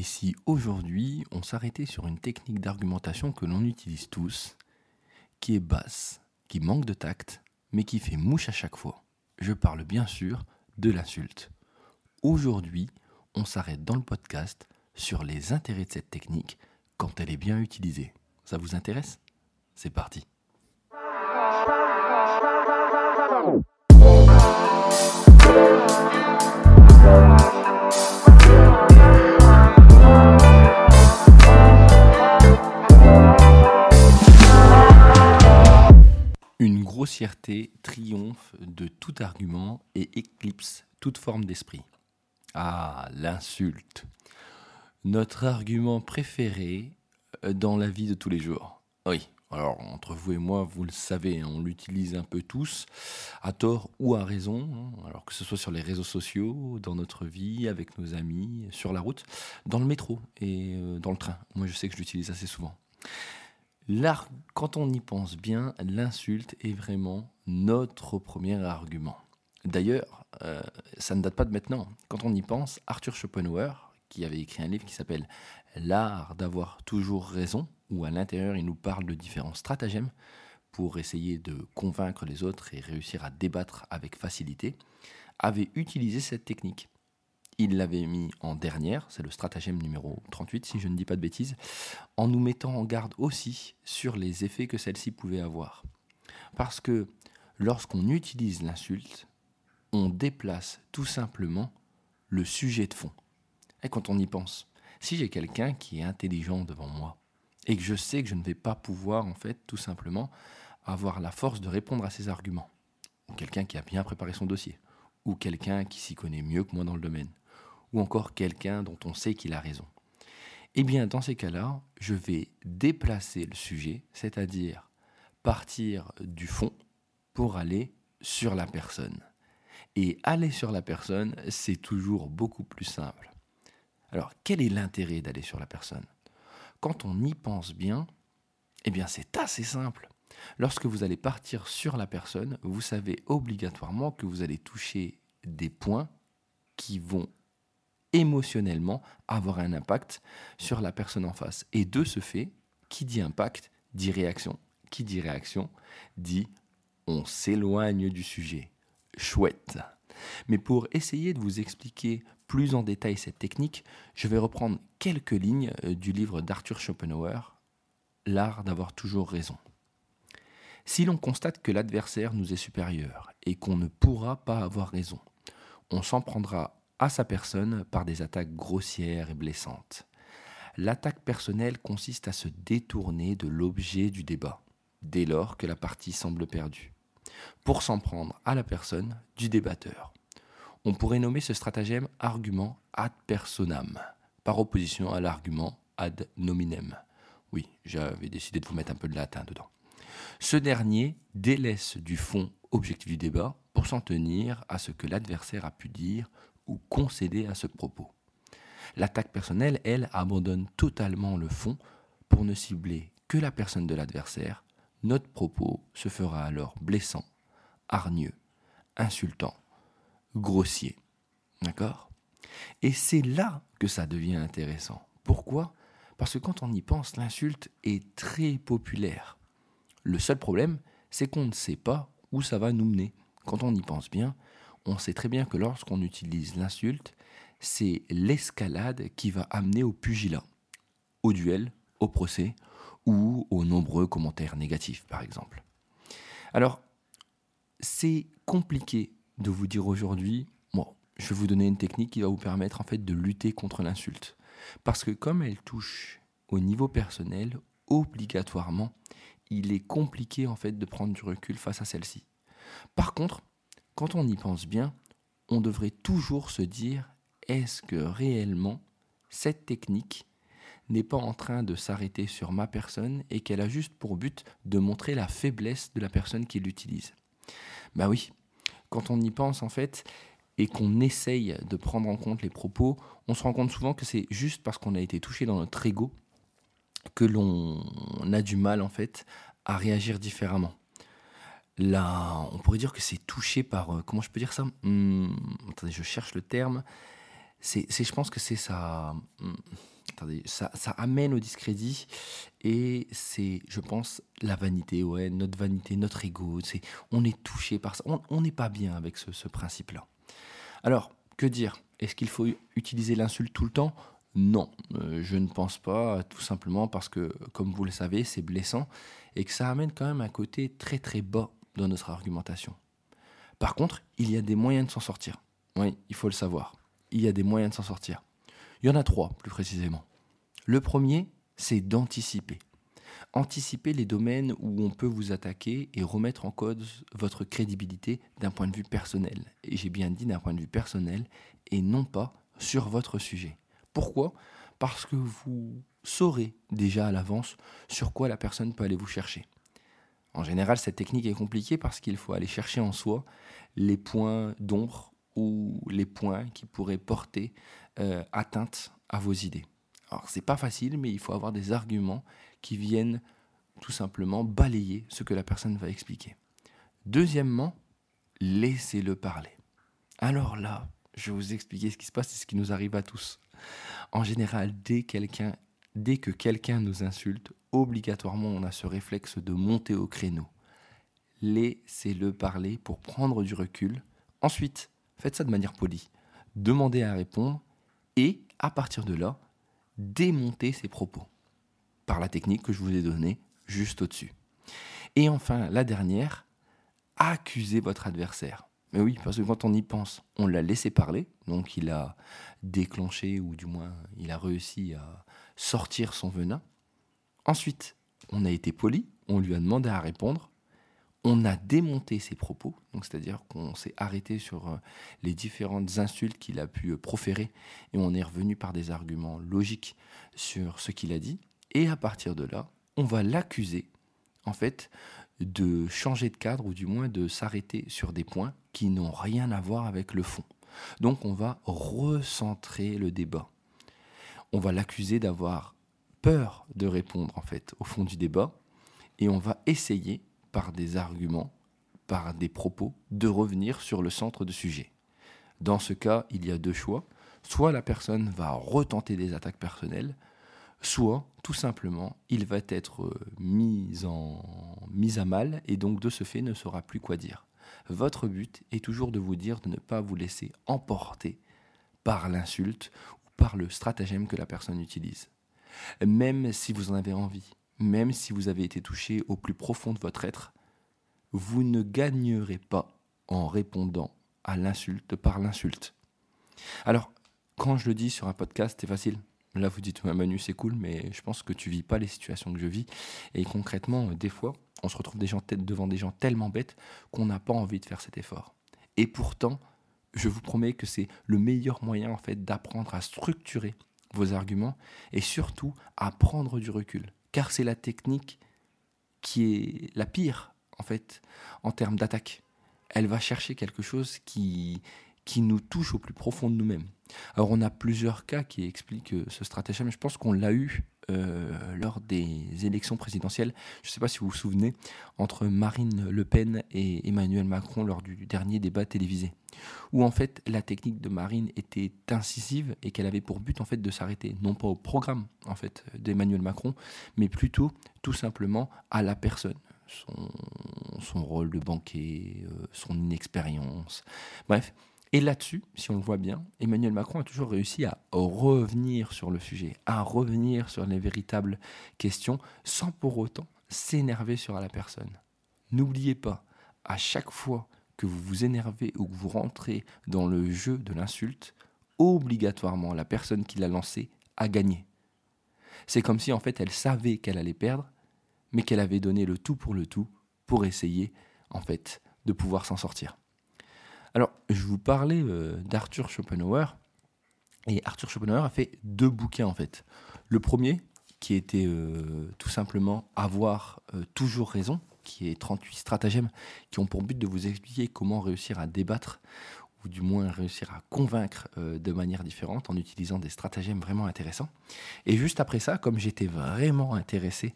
Et si aujourd'hui on s'arrêtait sur une technique d'argumentation que l'on utilise tous, qui est basse, qui manque de tact, mais qui fait mouche à chaque fois Je parle bien sûr de l'insulte. Aujourd'hui, on s'arrête dans le podcast sur les intérêts de cette technique quand elle est bien utilisée. Ça vous intéresse? C'est parti. Grossièreté triomphe de tout argument et éclipse toute forme d'esprit. Ah, l'insulte. Notre argument préféré euh, dans la vie de tous les jours. Oui, alors entre vous et moi, vous le savez, hein, on l'utilise un peu tous, à tort ou à raison, hein, alors que ce soit sur les réseaux sociaux, dans notre vie, avec nos amis, sur la route, dans le métro et euh, dans le train. Moi, je sais que je l'utilise assez souvent quand on y pense bien, l'insulte est vraiment notre premier argument. D'ailleurs, euh, ça ne date pas de maintenant. Quand on y pense, Arthur Schopenhauer, qui avait écrit un livre qui s'appelle L'art d'avoir toujours raison, où à l'intérieur il nous parle de différents stratagèmes pour essayer de convaincre les autres et réussir à débattre avec facilité, avait utilisé cette technique il l'avait mis en dernière, c'est le stratagème numéro 38 si je ne dis pas de bêtises, en nous mettant en garde aussi sur les effets que celle-ci pouvait avoir. Parce que lorsqu'on utilise l'insulte, on déplace tout simplement le sujet de fond. Et quand on y pense, si j'ai quelqu'un qui est intelligent devant moi et que je sais que je ne vais pas pouvoir en fait tout simplement avoir la force de répondre à ses arguments, ou quelqu'un qui a bien préparé son dossier, ou quelqu'un qui s'y connaît mieux que moi dans le domaine, ou encore quelqu'un dont on sait qu'il a raison. Eh bien, dans ces cas-là, je vais déplacer le sujet, c'est-à-dire partir du fond pour aller sur la personne. Et aller sur la personne, c'est toujours beaucoup plus simple. Alors, quel est l'intérêt d'aller sur la personne? Quand on y pense bien, eh bien, c'est assez simple. Lorsque vous allez partir sur la personne, vous savez obligatoirement que vous allez toucher des points qui vont émotionnellement avoir un impact sur la personne en face. Et de ce fait, qui dit impact dit réaction. Qui dit réaction dit on s'éloigne du sujet. Chouette. Mais pour essayer de vous expliquer plus en détail cette technique, je vais reprendre quelques lignes euh, du livre d'Arthur Schopenhauer, L'art d'avoir toujours raison. Si l'on constate que l'adversaire nous est supérieur et qu'on ne pourra pas avoir raison, on s'en prendra à sa personne par des attaques grossières et blessantes. L'attaque personnelle consiste à se détourner de l'objet du débat, dès lors que la partie semble perdue, pour s'en prendre à la personne du débatteur. On pourrait nommer ce stratagème argument ad personam, par opposition à l'argument ad nominem. Oui, j'avais décidé de vous mettre un peu de latin dedans. Ce dernier délaisse du fond objectif du débat pour s'en tenir à ce que l'adversaire a pu dire concéder à ce propos. L'attaque personnelle, elle, abandonne totalement le fond pour ne cibler que la personne de l'adversaire. Notre propos se fera alors blessant, hargneux, insultant, grossier. D'accord? Et c'est là que ça devient intéressant. Pourquoi? Parce que quand on y pense, l'insulte est très populaire. Le seul problème, c'est qu'on ne sait pas où ça va nous mener. Quand on y pense bien, on sait très bien que lorsqu'on utilise l'insulte, c'est l'escalade qui va amener au pugilat, au duel, au procès ou aux nombreux commentaires négatifs, par exemple. Alors, c'est compliqué de vous dire aujourd'hui, bon, je vais vous donner une technique qui va vous permettre en fait de lutter contre l'insulte. Parce que comme elle touche au niveau personnel, obligatoirement, il est compliqué en fait de prendre du recul face à celle-ci. Par contre, quand on y pense bien, on devrait toujours se dire est-ce que réellement cette technique n'est pas en train de s'arrêter sur ma personne et qu'elle a juste pour but de montrer la faiblesse de la personne qui l'utilise? Ben oui, quand on y pense en fait et qu'on essaye de prendre en compte les propos, on se rend compte souvent que c'est juste parce qu'on a été touché dans notre ego que l'on a du mal en fait à réagir différemment on pourrait dire que c'est touché par, euh, comment je peux dire ça? Hmm, Attendez, je cherche le terme. C'est, je pense que c'est ça. Hmm, attardé. Ça, ça amène au discrédit et c'est, je pense, la vanité, ouais, notre vanité, notre ego. C'est, on est touché par ça. On n'est pas bien avec ce, ce principe-là. Alors, que dire? Est-ce qu'il faut utiliser l'insulte tout le temps? Non, euh, je ne pense pas, tout simplement parce que, comme vous le savez, c'est blessant et que ça amène quand même un côté très très bas dans notre argumentation. Par contre, il y a des moyens de s'en sortir. Oui, il faut le savoir. Il y a des moyens de s'en sortir. Il y en a trois, plus précisément. Le premier, c'est d'anticiper. Anticiper les domaines où on peut vous attaquer et remettre en cause votre crédibilité d'un point de vue personnel. Et j'ai bien dit d'un point de vue personnel et non pas sur votre sujet. Pourquoi? Parce que vous saurez déjà à l'avance sur quoi la personne peut aller vous chercher. En général, cette technique est compliquée parce qu'il faut aller chercher en soi les points d'ombre ou les points qui pourraient porter euh, atteinte à vos idées. Alors, c'est pas facile, mais il faut avoir des arguments qui viennent tout simplement balayer ce que la personne va expliquer. Deuxièmement, laissez-le parler. Alors là, je vais vous expliquer ce qui se passe et ce qui nous arrive à tous. En général, dès, quelqu'un, dès que quelqu'un nous insulte, obligatoirement on a ce réflexe de monter au créneau. Laissez-le parler pour prendre du recul. Ensuite, faites ça de manière polie. Demandez à répondre et, à partir de là, démontez ses propos par la technique que je vous ai donnée juste au-dessus. Et enfin, la dernière, accusez votre adversaire. Mais oui, parce que quand on y pense, on l'a laissé parler, donc il a déclenché, ou du moins il a réussi à sortir son venin. Ensuite, on a été poli, on lui a demandé à répondre, on a démonté ses propos, donc c'est-à-dire qu'on s'est arrêté sur euh, les différentes insultes qu'il a pu euh, proférer, et on est revenu par des arguments logiques sur ce qu'il a dit, et à partir de là, on va l'accuser, en fait, de changer de cadre ou du moins de s'arrêter sur des points qui n'ont rien à voir avec le fond. Donc on va recentrer le débat. On va l'accuser d'avoir peur de répondre en fait au fond du débat et on va essayer par des arguments, par des propos, de revenir sur le centre du sujet. Dans ce cas, il y a deux choix. Soit la personne va retenter des attaques personnelles, soit tout simplement il va être euh, mis, en, mis à mal et donc de ce fait ne saura plus quoi dire. Votre but est toujours de vous dire de ne pas vous laisser emporter par l'insulte par le stratagème que la personne utilise. Même si vous en avez envie, même si vous avez été touché au plus profond de votre être, vous ne gagnerez pas en répondant à l'insulte par l'insulte. Alors, quand je le dis sur un podcast, c'est facile. Là, vous dites, Manu, c'est cool, mais je pense que tu vis pas les situations que je vis. Et concrètement, des fois, on se retrouve des gens devant des gens tellement bêtes qu'on n'a pas envie de faire cet effort. Et pourtant, je vous promets que c'est le meilleur moyen en fait d'apprendre à structurer vos arguments et surtout à prendre du recul, car c'est la technique qui est la pire en fait en termes d'attaque. Elle va chercher quelque chose qui qui nous touche au plus profond de nous-mêmes. Alors on a plusieurs cas qui expliquent euh, ce stratagème. Je pense qu'on l'a eu euh, lors des élections présidentielles. Je ne sais pas si vous vous souvenez, entre Marine Le Pen et Emmanuel Macron lors du dernier débat télévisé, où en fait la technique de Marine était incisive et qu'elle avait pour but en fait de s'arrêter non pas au programme en fait d'Emmanuel Macron, mais plutôt tout simplement à la personne. Son, son rôle de banquier, euh, son inexpérience. Bref, et là-dessus, si on le voit bien, Emmanuel Macron a toujours réussi à revenir sur le sujet, à revenir sur les véritables questions, sans pour autant s'énerver sur la personne. N'oubliez pas, à chaque fois que vous vous énervez ou que vous rentrez dans le jeu de l'insulte, obligatoirement la personne qui l'a lancé a gagné. C'est comme si en fait elle savait qu'elle allait perdre, mais qu'elle avait donné le tout pour le tout pour essayer en fait de pouvoir s'en sortir. Alors, je vous parlais euh, d'Arthur Schopenhauer. Et Arthur Schopenhauer a fait deux bouquins en fait. Le premier, qui était euh, tout simplement Avoir euh, toujours raison, qui est 38 stratagèmes qui ont pour but de vous expliquer comment réussir à débattre ou du moins réussir à convaincre euh, de manière différente en utilisant des stratagèmes vraiment intéressants. Et juste après ça, comme j'étais vraiment intéressé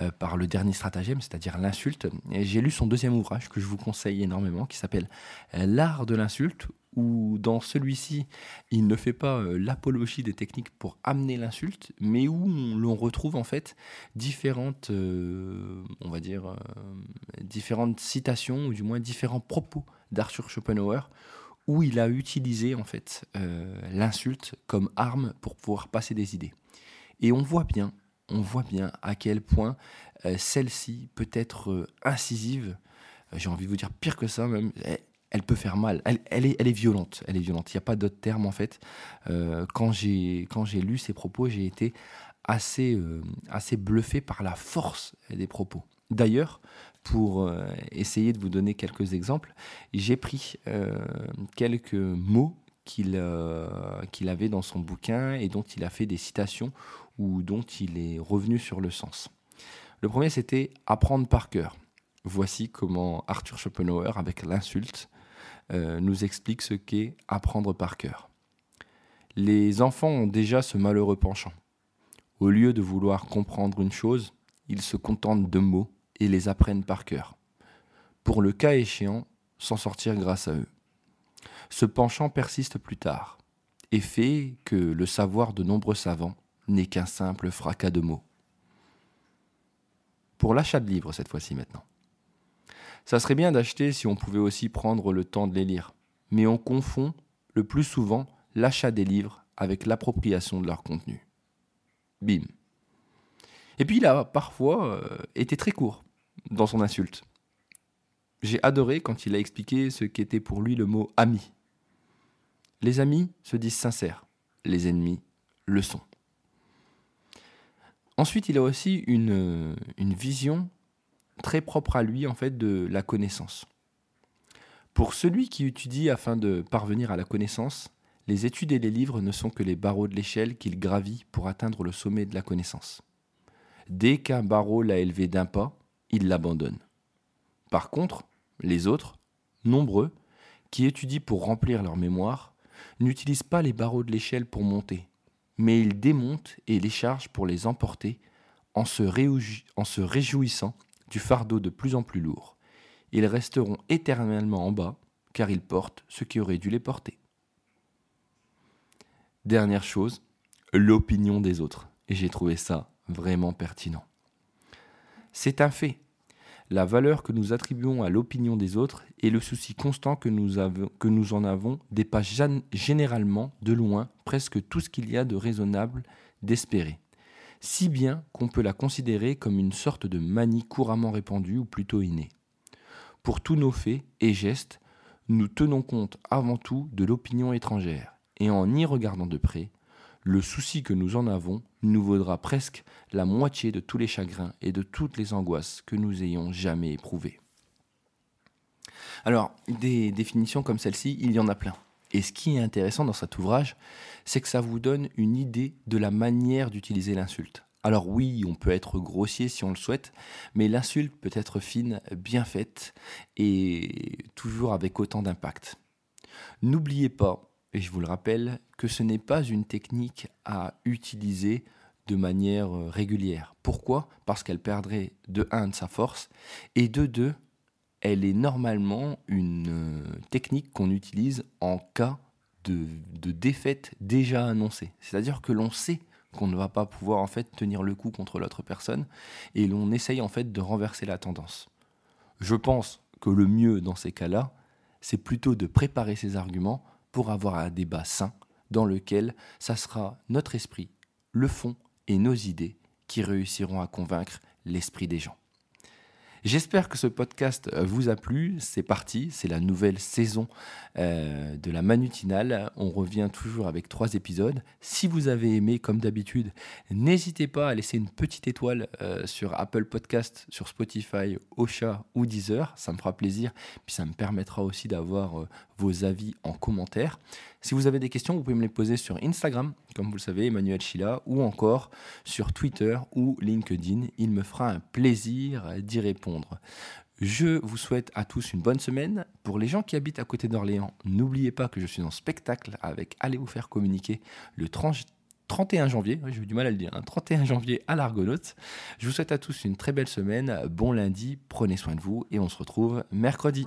euh, par le dernier stratagème, c'est-à-dire l'insulte, j'ai lu son deuxième ouvrage que je vous conseille énormément, qui s'appelle L'art de l'insulte où dans celui-ci, il ne fait pas euh, l'apologie des techniques pour amener l'insulte, mais où l'on retrouve en fait différentes, euh, on va dire, euh, différentes citations, ou du moins différents propos d'Arthur Schopenhauer, où il a utilisé en fait l'insulte comme arme pour pouvoir passer des idées. Et on voit bien, on voit bien à quel point celle-ci peut être incisive, j'ai envie de vous dire pire que ça même, elle peut faire mal. Elle, est, elle est violente. Elle est violente. Il n'y a pas d'autre terme en fait. Euh, quand j'ai quand j'ai lu ces propos, j'ai été assez euh, assez bluffé par la force des propos. D'ailleurs, pour euh, essayer de vous donner quelques exemples, j'ai pris quelques mots qu'il qu'il avait dans son bouquin et dont il a fait des citations ou dont il est revenu sur le sens. Le premier, c'était apprendre par cœur. Voici comment Arthur Schopenhauer, avec l'insulte, euh, nous explique ce qu'est apprendre par cœur. Les enfants ont déjà ce malheureux penchant. Au lieu de vouloir comprendre une chose, ils se contentent de mots et les apprennent par cœur. Pour le cas échéant, s'en sortir grâce à eux. Ce penchant persiste plus tard et fait que le savoir de nombreux savants n'est qu'un simple fracas de mots. Pour l'achat de livres cette fois-ci maintenant. Ça serait bien d'acheter si on pouvait aussi prendre le temps de les lire. Mais on confond le plus souvent l'achat des livres avec l'appropriation de leur contenu. Bim. Et puis il a parfois euh, été très court dans son insulte. J'ai adoré quand il a expliqué ce qu'était pour lui le mot ami. Les amis se disent sincères, les ennemis le sont. Ensuite, il a aussi une, vision très propre à lui en fait de la connaissance. Pour celui qui étudie afin de parvenir à la connaissance, les études et les livres ne sont que les barreaux de l'échelle qu'il gravit pour atteindre le sommet de la connaissance. Dès qu'un barreau l'a élevé d'un pas, il l'abandonne. Par contre, les autres, nombreux, qui étudient pour remplir leur mémoire, n'utilisent pas les barreaux de l'échelle pour monter, mais ils démontent et les chargent pour les emporter en se réjouissant du fardeau de plus en plus lourd. Ils resteront éternellement en bas, car ils portent ce qui aurait dû les porter. Dernière chose, l'opinion des autres. Et j'ai trouvé ça vraiment pertinent. C'est un fait. La valeur que nous attribuons à l'opinion des autres et le souci constant que nous, en avons dépasse généralement de loin presque tout ce qu'il y a de raisonnable d'espérer si bien qu'on peut la considérer comme une sorte de manie couramment répandue ou plutôt innée. Pour tous nos faits et gestes, nous tenons compte avant tout de l'opinion étrangère, et en y regardant de près, le souci que nous en avons nous vaudra presque la moitié de tous les chagrins et de toutes les angoisses que nous ayons jamais éprouvées. Alors, des définitions comme celle-ci, il y en a plein. Et ce qui est intéressant dans cet ouvrage, c'est que ça vous donne une idée de la manière d'utiliser l'insulte. Alors oui, on peut être grossier si on le souhaite, mais l'insulte peut être fine, bien faite et toujours avec autant d'impact. N'oubliez pas, et je vous le rappelle, que ce n'est pas une technique à utiliser de manière régulière. Pourquoi? Parce qu'elle perdrait de 1 de sa force et de 2 elle est normalement une euh, technique qu'on utilise en cas de, défaite déjà annoncée. C'est-à-dire que l'on sait qu'on ne va pas pouvoir en fait tenir le coup contre l'autre personne et l'on essaye en fait de renverser la tendance. Je pense que le mieux dans ces cas-là, c'est plutôt de préparer ses arguments pour avoir un débat sain dans lequel ça sera notre esprit, le fond et nos idées qui réussiront à convaincre l'esprit des gens. J'espère que ce podcast euh, vous a plu. C'est parti, c'est la nouvelle saison euh, de la Manutinale. On revient toujours avec trois épisodes. Si vous avez aimé, comme d'habitude, n'hésitez pas à laisser une petite étoile euh, sur Apple Podcast, sur Spotify, Ocha ou Deezer. Ça me fera plaisir. Puis ça me permettra aussi d'avoir vos avis en commentaire. Si vous avez des questions, vous pouvez me les poser sur Instagram, comme vous le savez, Emmanuel Chila, ou encore sur Twitter ou LinkedIn. Il me fera un plaisir d'y répondre. Je vous souhaite à tous une bonne semaine. Pour les gens qui habitent à côté d'Orléans, n'oubliez pas que je suis en spectacle avec Allez vous faire communiquer le 31 janvier, j'ai eu du mal à le dire, 31 hein, janvier à l'Argonaute. Je vous souhaite à tous une très belle semaine, bon lundi, prenez soin de vous et on se retrouve mercredi.